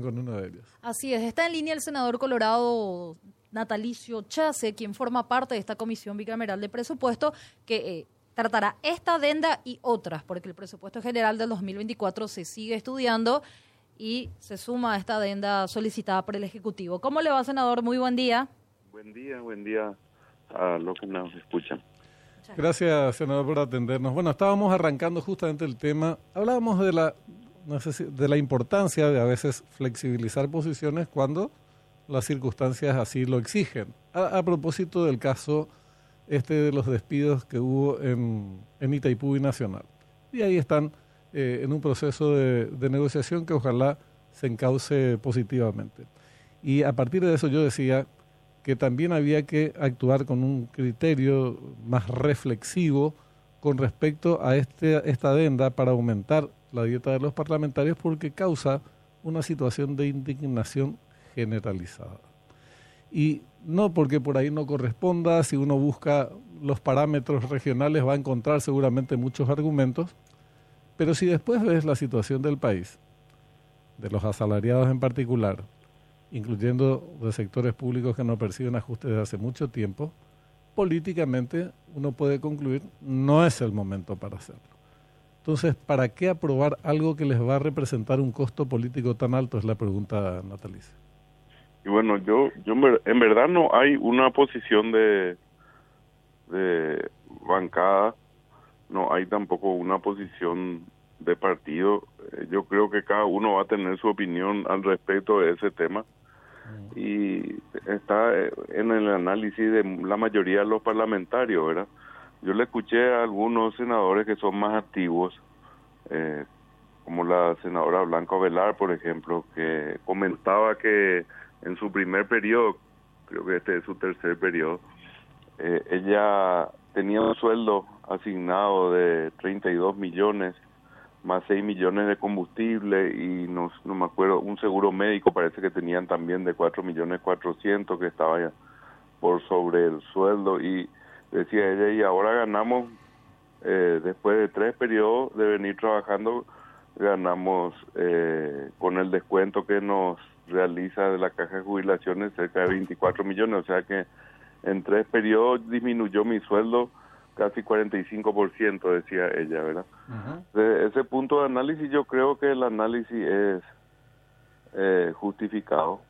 con uno de ellos. Así es, está en línea el senador colorado Natalicio Chase, quien forma parte de esta comisión bicameral de presupuesto que eh, tratará esta adenda y otras, porque el presupuesto general del 2024 se sigue estudiando y se suma a esta adenda solicitada por el Ejecutivo. ¿Cómo le va, senador? Muy buen día. Buen día, buen día a los que nos escuchan. Gracias, senador, por atendernos. Bueno, estábamos arrancando justamente el tema. Hablábamos de la, de la importancia de a veces flexibilizar posiciones cuando las circunstancias así lo exigen. A, propósito del caso este de los despidos que hubo en, en Itaipú y Nacional. Y ahí están eh, en un proceso de, de, negociación que ojalá se encauce positivamente. Y a partir de eso yo decía que también había que actuar con un criterio más reflexivo con respecto a este, esta adenda para aumentar la dieta de los parlamentarios porque causa una situación de indignación generalizada. Y no porque por ahí no corresponda, si uno busca los parámetros regionales va a encontrar seguramente muchos argumentos, pero si después ves la situación del país, de los asalariados en particular, incluyendo de sectores públicos que no perciben ajustes desde hace mucho tiempo, políticamente uno puede concluir no es el momento para hacerlo. Entonces, ¿para qué aprobar algo que les va a representar un costo político tan alto? Es la pregunta, Natalicia. Y bueno, yo, yo en verdad no hay una posición de, de bancada, no hay tampoco una posición de partido. Eh, yo creo que cada uno va a tener su opinión al respecto de ese tema mm. y está eh, en el análisis de la mayoría de los parlamentarios, ¿verdad? Yo le escuché a algunos senadores que son más activos, eh, como la senadora Blanca Velar, por ejemplo, que comentaba que en su primer periodo, creo que este es su tercer periodo, eh, ella tenía un sueldo asignado de 32 millones más 6 millones de combustible y no, no me acuerdo, un seguro médico parece que tenían también de 4 millones 400 que estaba ya por sobre el sueldo y decía ella y ahora ganamos eh, después de tres periodos de venir trabajando ganamos eh, con el descuento que nos realiza de la caja de jubilaciones cerca de 24 millones, o sea que en tres periodos disminuyó mi sueldo casi 45%, decía ella, ¿verdad? De ese punto de análisis yo creo que el análisis es eh, justificado,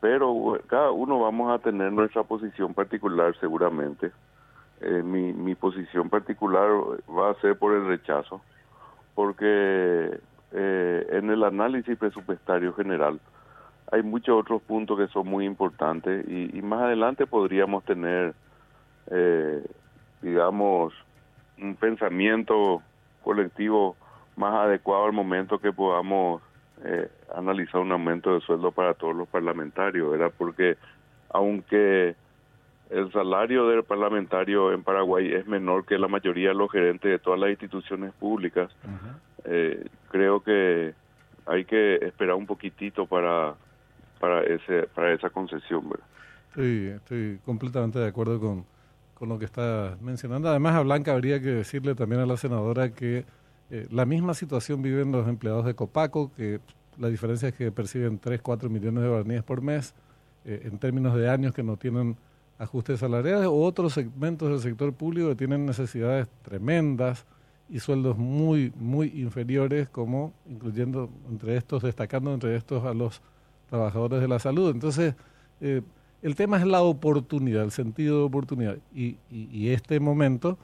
pero cada uno vamos a tener nuestra posición particular seguramente. Eh, mi, mi posición particular va a ser por el rechazo, porque eh, en el análisis presupuestario general hay muchos otros puntos que son muy importantes y, más adelante podríamos tener, eh, digamos, un pensamiento colectivo más adecuado al momento que podamos eh, analizar un aumento de sueldo para todos los parlamentarios, ¿verdad? Porque aunque el salario del parlamentario en Paraguay es menor que la mayoría de los gerentes de todas las instituciones públicas, eh, creo que hay que esperar un poquitito para para ese para esa concesión ¿verdad? Estoy, estoy completamente de acuerdo con, con lo que está mencionando. Además, a Blanca habría que decirle también a la senadora que eh, la misma situación viven los empleados de Copaco, que la diferencia es que perciben 3, 4 millones de guaraníes por mes, eh, en términos de años que no tienen ajustes salariales, o otros segmentos del sector público que tienen necesidades tremendas y sueldos muy, muy inferiores, como incluyendo entre estos, destacando entre estos a los trabajadores de la salud. Entonces, eh, el tema es la oportunidad, el sentido de oportunidad. Y, y, este momento,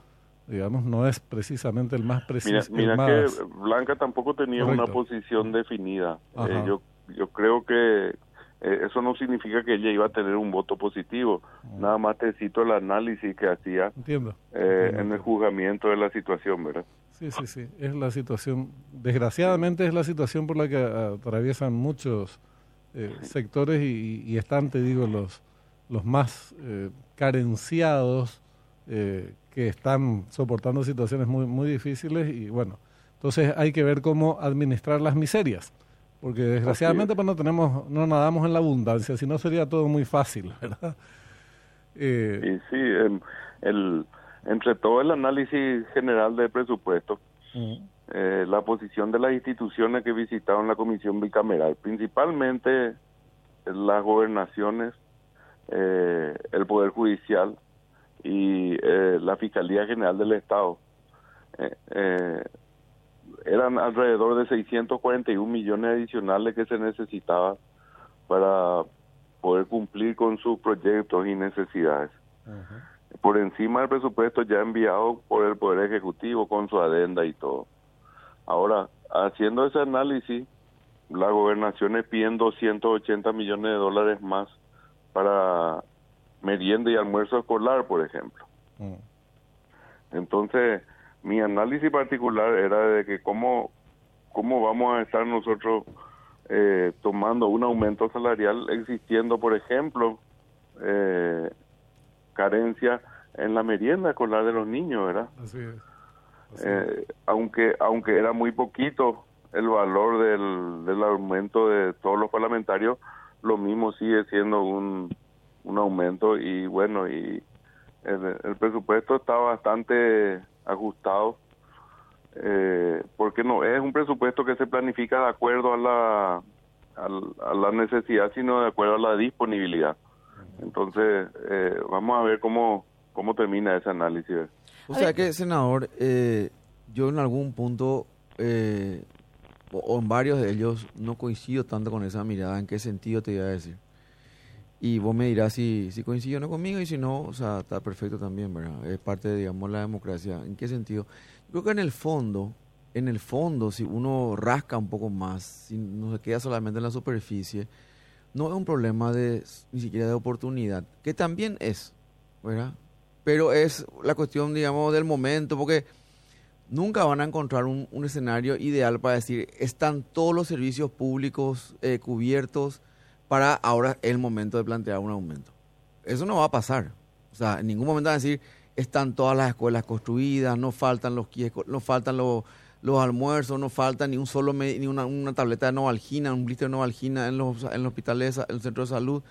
digamos, no es precisamente el más preciso. Mira, que Blanca tampoco tenía una posición definida. Eh, yo, yo creo que eh, eso no significa que ella iba a tener un voto positivo. Nada más te cito el análisis que hacía entiendo, en el juzgamiento de la situación, ¿verdad? Sí, sí, sí. Es la situación, desgraciadamente es la situación por la que atraviesan muchos eh, sectores y, están, te digo, los, los más eh, carenciados eh, que están soportando situaciones muy, muy difíciles y bueno, entonces hay que ver cómo administrar las miserias, porque desgraciadamente pues no tenemos, no nadamos en la abundancia, si no sería todo muy fácil, ¿verdad? y sí, el, entre todo el análisis general del presupuesto, eh, la posición de las instituciones que visitaron la comisión bicameral, principalmente las gobernaciones, eh, el Poder Judicial y eh, la Fiscalía General del Estado. Eran alrededor de 641 millones adicionales que se necesitaba para poder cumplir con sus proyectos y necesidades. Por encima del presupuesto ya enviado por el Poder Ejecutivo con su adenda y todo. Ahora, haciendo ese análisis, la gobernación es piden 280 millones de dólares más para merienda y almuerzo escolar, por ejemplo. Mm. Entonces, mi análisis particular era de que cómo, cómo vamos a estar nosotros eh, tomando un aumento salarial existiendo, por ejemplo, eh, carencia en la merienda escolar de los niños, ¿verdad? Así es. Eh, aunque aunque era muy poquito el valor del, del aumento de todos los parlamentarios, lo mismo sigue siendo un, un aumento y bueno, y el, presupuesto está bastante ajustado eh, porque no es un presupuesto que se planifica de acuerdo a la, a, la necesidad, sino de acuerdo a la disponibilidad. Entonces, eh, vamos a ver cómo, cómo termina ese análisis. O sea que, senador, eh, yo en algún punto, eh, o, en varios de ellos, no coincido tanto con esa mirada. ¿En qué sentido te iba a decir? Y vos me dirás si, si coincido o no conmigo y si no, o sea, está perfecto también, ¿verdad? Es parte de, digamos, la democracia. ¿En qué sentido? Creo que en el fondo, en el fondo, si uno rasca un poco más, si no se queda solamente en la superficie, no es un problema de ni siquiera de oportunidad, que también es, ¿verdad? pero es la cuestión, digamos, del momento, porque nunca van a encontrar un, escenario ideal para decir, están todos los servicios públicos eh, cubiertos para ahora el momento de plantear un aumento. Eso no va a pasar. O sea, en ningún momento van a decir, están todas las escuelas construidas, no faltan los no faltan los, los almuerzos, no falta ni un solo ni una, una, tableta de novalgina, un blister de novalgina en los, en los hospitales, en el centro de salud.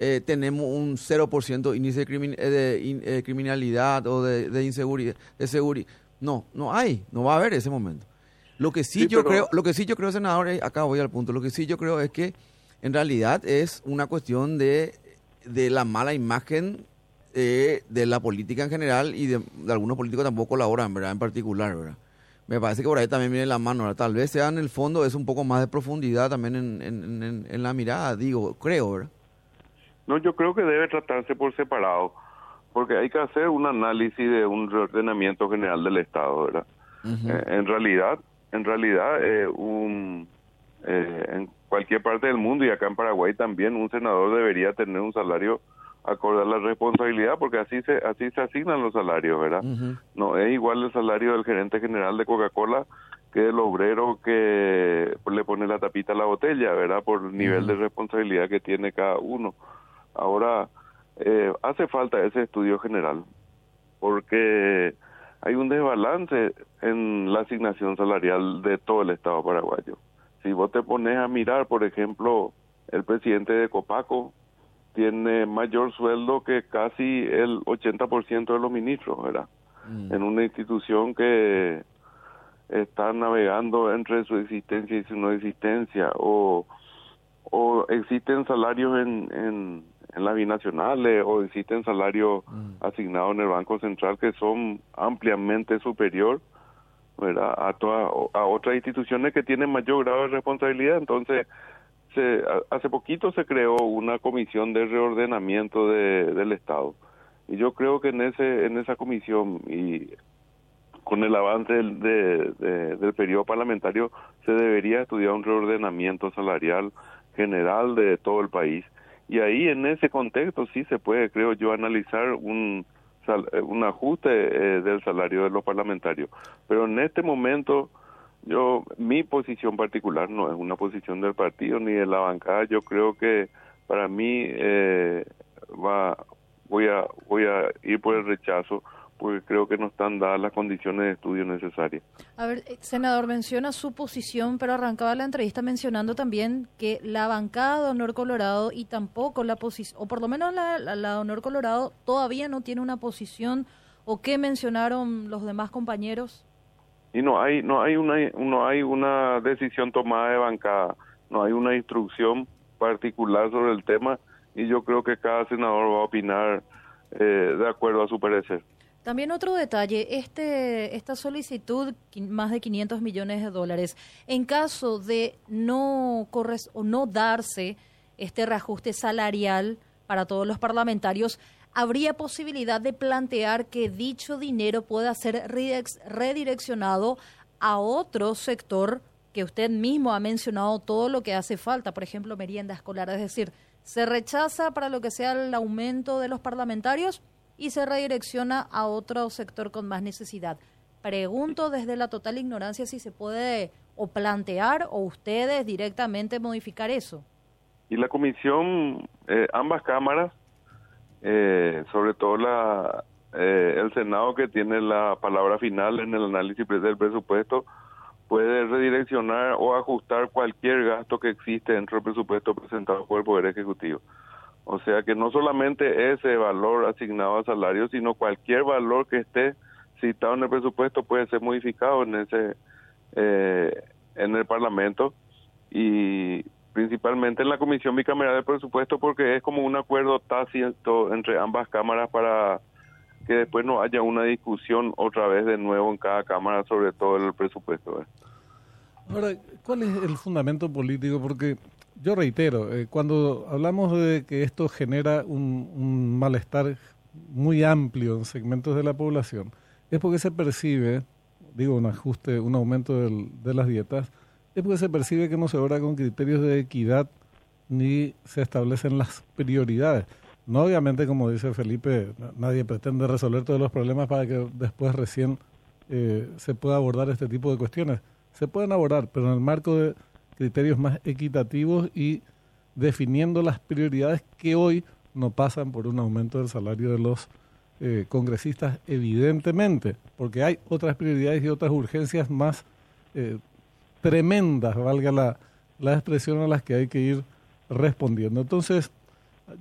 Eh, tenemos un 0% índice de, eh, eh, criminalidad o de, inseguridad, de seguridad. No, no hay, no va a haber ese momento. Lo que sí, yo creo, lo que sí yo creo, senador, acá voy al punto, lo que sí yo creo es que en realidad es una cuestión de, de la mala imagen de la política en general y de, algunos políticos tampoco colaboran, ¿verdad? En particular, ¿verdad? Me parece que por ahí también viene la mano, Tal vez sea en el fondo es un poco más de profundidad también en, en, en la mirada, digo, creo, ¿verdad? No, yo creo que debe tratarse por separado, porque hay que hacer un análisis de un reordenamiento general del Estado, ¿verdad? Eh, en realidad, en realidad, eh, un, eh, en cualquier parte del mundo y acá en Paraguay también un senador debería tener un salario acorde a la responsabilidad, porque así se así se asignan los salarios, ¿verdad? No es igual el salario del gerente general de Coca-Cola que el obrero que le pone la tapita a la botella, ¿verdad? Por el nivel de responsabilidad que tiene cada uno. Ahora, eh, hace falta ese estudio general, porque hay un desbalance en la asignación salarial de todo el Estado paraguayo. Si vos te pones a mirar, por ejemplo, el presidente de Copaco tiene mayor sueldo que casi el 80% de los ministros, ¿verdad? Mm. En una institución que está navegando entre su existencia y su no existencia, o, o existen salarios en, en las binacionales o existen salarios mm. asignados en el Banco Central que son ampliamente superior ¿verdad? a toda, a otras instituciones que tienen mayor grado de responsabilidad. Entonces se, hace poquito se creó una comisión de reordenamiento de, del Estado. Y yo creo que en ese en esa comisión y con el avance del, del periodo parlamentario se debería estudiar un reordenamiento salarial general de todo el país. Y ahí en ese contexto sí se puede, creo yo, analizar un, eh, un ajuste eh, del salario de los parlamentarios. Pero en este momento, yo mi posición particular no es una posición del partido ni de la bancada. Yo creo que para mí eh, va voy a voy a ir por el rechazo porque creo que no están dadas las condiciones de estudio necesarias. A ver, eh, senador, menciona su posición, pero arrancaba la entrevista mencionando también que la bancada de Honor Colorado y tampoco la posición, o por lo menos la, la, Honor Colorado todavía no tiene una posición, o qué mencionaron los demás compañeros. y no hay no hay una no hay una decisión tomada de bancada, no hay una instrucción particular sobre el tema y yo creo que cada senador va a opinar eh, de acuerdo a su parecer. También otro detalle, este, esta solicitud, más de 500 millones de dólares, en caso de no corres o no darse este reajuste salarial para todos los parlamentarios, ¿habría posibilidad de plantear que dicho dinero pueda ser redireccionado a otro sector que usted mismo ha mencionado todo lo que hace falta, por ejemplo, merienda escolar? Es decir, se rechaza para lo que sea el aumento de los parlamentarios y se redirecciona a otro sector con más necesidad. Pregunto desde la total ignorancia si se puede o plantear o ustedes directamente modificar eso. Y la comisión, eh, ambas cámaras, eh, sobre todo la, eh, el Senado que tiene la palabra final en el análisis del presupuesto, puede redireccionar o ajustar cualquier gasto que existe dentro del presupuesto presentado por el Poder Ejecutivo. O sea que no solamente ese valor asignado a salario, sino cualquier valor que esté citado en el presupuesto puede ser modificado en ese eh, en el Parlamento y principalmente en la Comisión Bicameral de Presupuesto porque es como un acuerdo tácito entre ambas cámaras para que después no haya una discusión otra vez de nuevo en cada cámara sobre todo el presupuesto. ¿eh? Ahora, ¿cuál es el fundamento político? Porque yo reitero, eh, cuando hablamos de que esto genera un, malestar muy amplio en segmentos de la población, es porque se percibe, digo, un ajuste, un aumento de las dietas, es porque se percibe que no se obra con criterios de equidad ni se establecen las prioridades. No obviamente, como dice Felipe, nadie pretende resolver todos los problemas para que después recién eh, se pueda abordar este tipo de cuestiones. Se pueden abordar, pero en el marco de criterios más equitativos y definiendo las prioridades que hoy no pasan por un aumento del salario de los eh, congresistas, evidentemente, porque hay otras prioridades y otras urgencias más eh, tremendas, valga la, la expresión a las que hay que ir respondiendo. Entonces,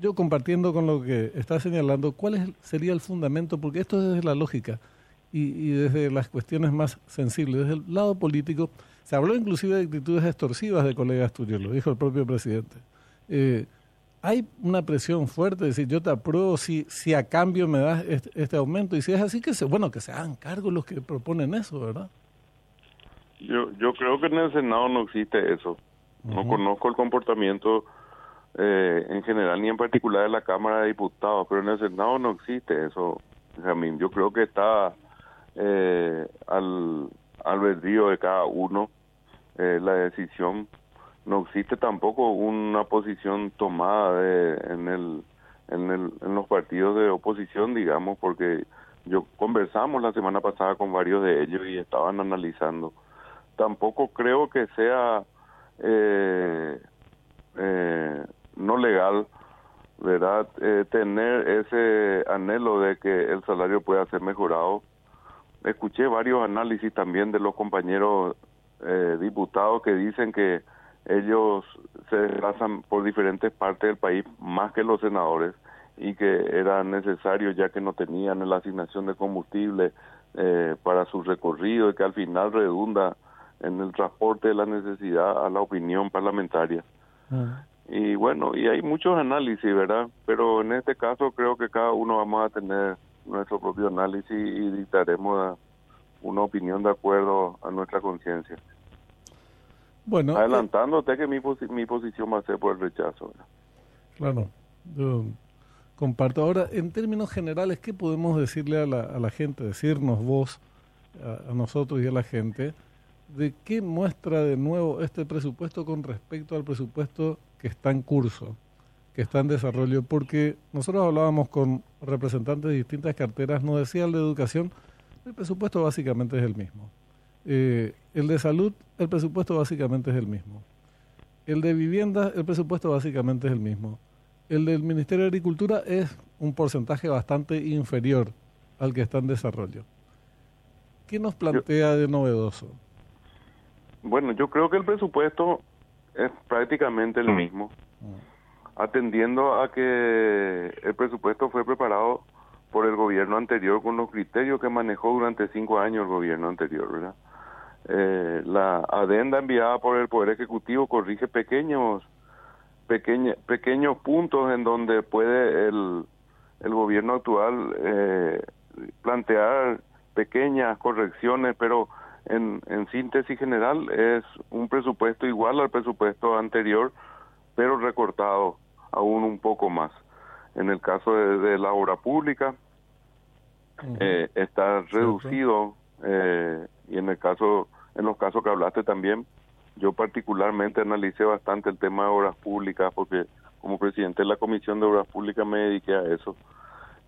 yo compartiendo con lo que está señalando, ¿cuál sería el fundamento? Porque esto es desde la lógica y desde las cuestiones más sensibles, desde el lado político, se habló inclusive de actitudes extorsivas de colegas tuyos, lo dijo el propio presidente. Eh, hay una presión fuerte de decir, yo te apruebo si, si a cambio me das este, este, aumento. Y si es así, que se, bueno, que se hagan cargo los que proponen eso, ¿verdad? Yo, yo creo que en el Senado no existe eso. No conozco el comportamiento eh, en general ni en particular de la Cámara de Diputados, pero en el Senado no existe eso, Yo creo que está eh, al, albedrío de cada uno eh, la decisión. No existe tampoco una posición tomada de, en, el, en, el, en los partidos de oposición, digamos, porque yo conversamos la semana pasada con varios de ellos y estaban analizando. Tampoco creo que sea eh, eh, no legal, ¿verdad? tener ese anhelo de que el salario pueda ser mejorado escuché varios análisis también de los compañeros eh, diputados que dicen que ellos se desplazan por diferentes partes del país más que los senadores y que era necesario ya que no tenían la asignación de combustible eh, para su recorrido y que al final redunda en el transporte de la necesidad a la opinión parlamentaria. Ah. Y bueno, y hay muchos análisis, ¿verdad? Pero en este caso creo que cada uno vamos a tener nuestro propio análisis y dictaremos una opinión de acuerdo a nuestra conciencia. Bueno, adelantándote que mi, mi posición va a ser por el rechazo. Claro, yo comparto. Ahora, en términos generales, ¿qué podemos decirle a la, a la gente, decirnos vos, a, nosotros y a la gente, de qué muestra de nuevo este presupuesto con respecto al presupuesto que está en curso? que está en desarrollo, porque nosotros hablábamos con representantes de distintas carteras, nos decía el de educación, el presupuesto básicamente es el mismo. Eh, el de salud, el presupuesto básicamente es el mismo. El de vivienda, el presupuesto básicamente es el mismo. El del Ministerio de Agricultura es un porcentaje bastante inferior al que está en desarrollo. ¿Qué nos plantea de novedoso? Bueno, yo creo que el presupuesto es prácticamente el mismo. Mm atendiendo a que el presupuesto fue preparado por el gobierno anterior con los criterios que manejó durante cinco años el gobierno anterior, ¿verdad? eh, la adenda enviada por el Poder Ejecutivo corrige pequeños pequeña, pequeños puntos en donde puede el, el gobierno actual eh, plantear pequeñas correcciones, pero en, en síntesis general es un presupuesto igual al presupuesto anterior, pero recortado aún un poco más. En el caso de, la obra pública, eh, está reducido eh, y en el caso, en los casos que hablaste también, yo particularmente analicé bastante el tema de obras públicas porque como presidente de la Comisión de Obras Públicas me dediqué a eso.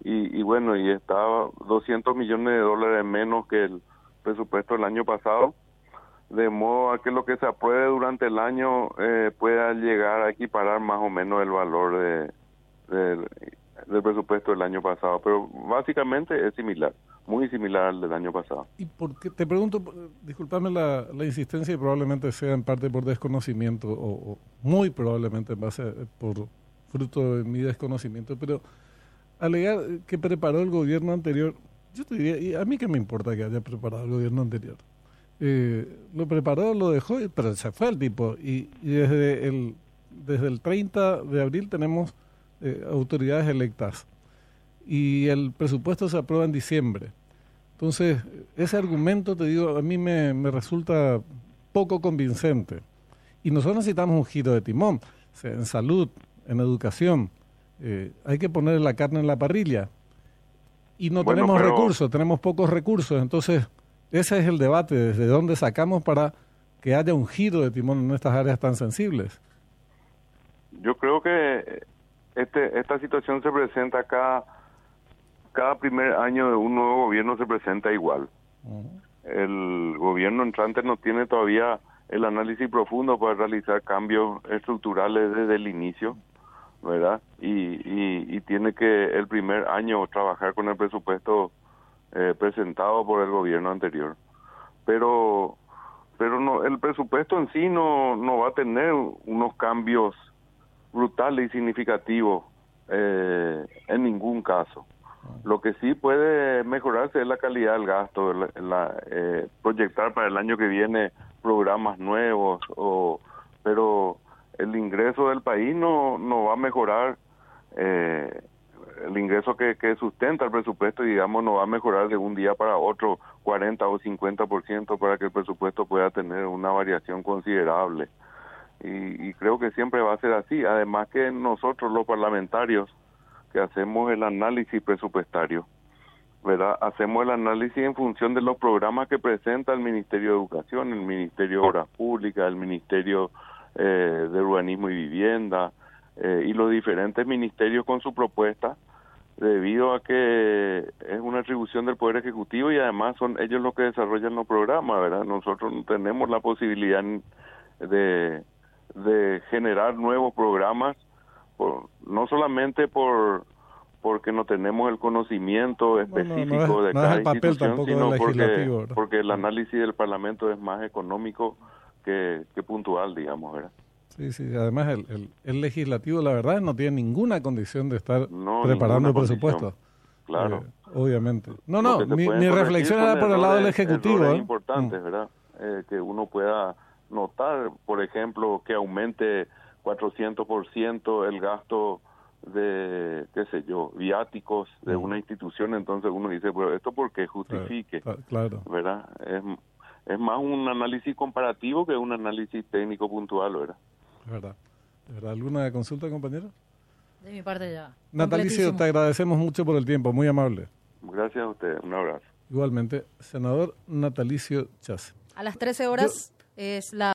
Y, y bueno, y estaba 200 millones de dólares menos que el presupuesto del año pasado, de modo a que lo que se apruebe durante el año eh, pueda llegar a equiparar más o menos el valor de, del presupuesto del año pasado. Pero básicamente es similar, muy similar al del año pasado. ¿Y por qué? Te pregunto, disculpame la, la insistencia y probablemente sea en parte por desconocimiento o, muy probablemente en base por fruto de mi desconocimiento, pero alegar que preparó el gobierno anterior yo te diría, y a mí que me importa que haya preparado el gobierno anterior. Eh, lo preparó, lo dejó, pero se fue el tipo. Y, desde, el, desde el 30 de abril tenemos eh, autoridades electas. Y el presupuesto se aprueba en diciembre. Entonces, ese argumento, te digo, a mí me, me resulta poco convincente. Y nosotros necesitamos un giro de timón. en salud, en educación. Eh, hay que poner la carne en la parrilla y no tenemos recursos, tenemos pocos recursos. Entonces, ese es el debate, desde dónde sacamos para que haya un giro de timón en estas áreas tan sensibles. Yo creo que este, esta situación se presenta cada, cada primer año de un nuevo gobierno se presenta igual. El gobierno entrante no tiene todavía el análisis profundo para realizar cambios estructurales desde el inicio. ¿Verdad? Y, y, tiene que el primer año trabajar con el presupuesto eh, presentado por el gobierno anterior. Pero pero no el presupuesto en sí no, no va a tener unos cambios brutales y significativos eh, en ningún caso. Lo que sí puede mejorarse es la calidad del gasto, la, eh, proyectar para el año que viene programas nuevos, o, pero el ingreso del país no, no va a mejorar, eh, el ingreso que, que sustenta el presupuesto, digamos, no va a mejorar de un día para otro 40 o 50% para que el presupuesto pueda tener una variación considerable. Y, y creo que siempre va a ser así. Además que nosotros los parlamentarios que hacemos el análisis presupuestario, ¿verdad? Hacemos el análisis en función de los programas que presenta el Ministerio de Educación, el Ministerio de Obras Públicas, el Ministerio eh, de urbanismo y vivienda eh, y los diferentes ministerios con su propuesta debido a que es una atribución del Poder Ejecutivo y además son ellos los que desarrollan los programas, ¿verdad? Nosotros no tenemos la posibilidad de, de generar nuevos programas, por, no solamente por porque no tenemos el conocimiento específico de cada institución, sino porque, porque el análisis del Parlamento es más económico que, puntual, digamos, ¿verdad? Sí, sí, además el, el, legislativo, la verdad, no tiene ninguna condición de estar preparando el presupuesto. Claro. Eh, obviamente. No, no, mi, reflexión era por el lado del Ejecutivo. Es ¿eh? importante, mm. ¿verdad? Eh, que uno pueda notar, por ejemplo, que aumente 400% el gasto de, qué sé yo, viáticos de mm. una institución, entonces uno dice, pero esto porque justifique, claro. ¿verdad? Es, es más un análisis comparativo que un análisis técnico puntual, ¿verdad? verdad. ¿Verdad? ¿Alguna consulta, compañero? De mi parte ya. Natalicio, te agradecemos mucho por el tiempo, muy amable. Gracias a usted, un abrazo. Igualmente, senador Natalicio Chas. A las 13 horas es la...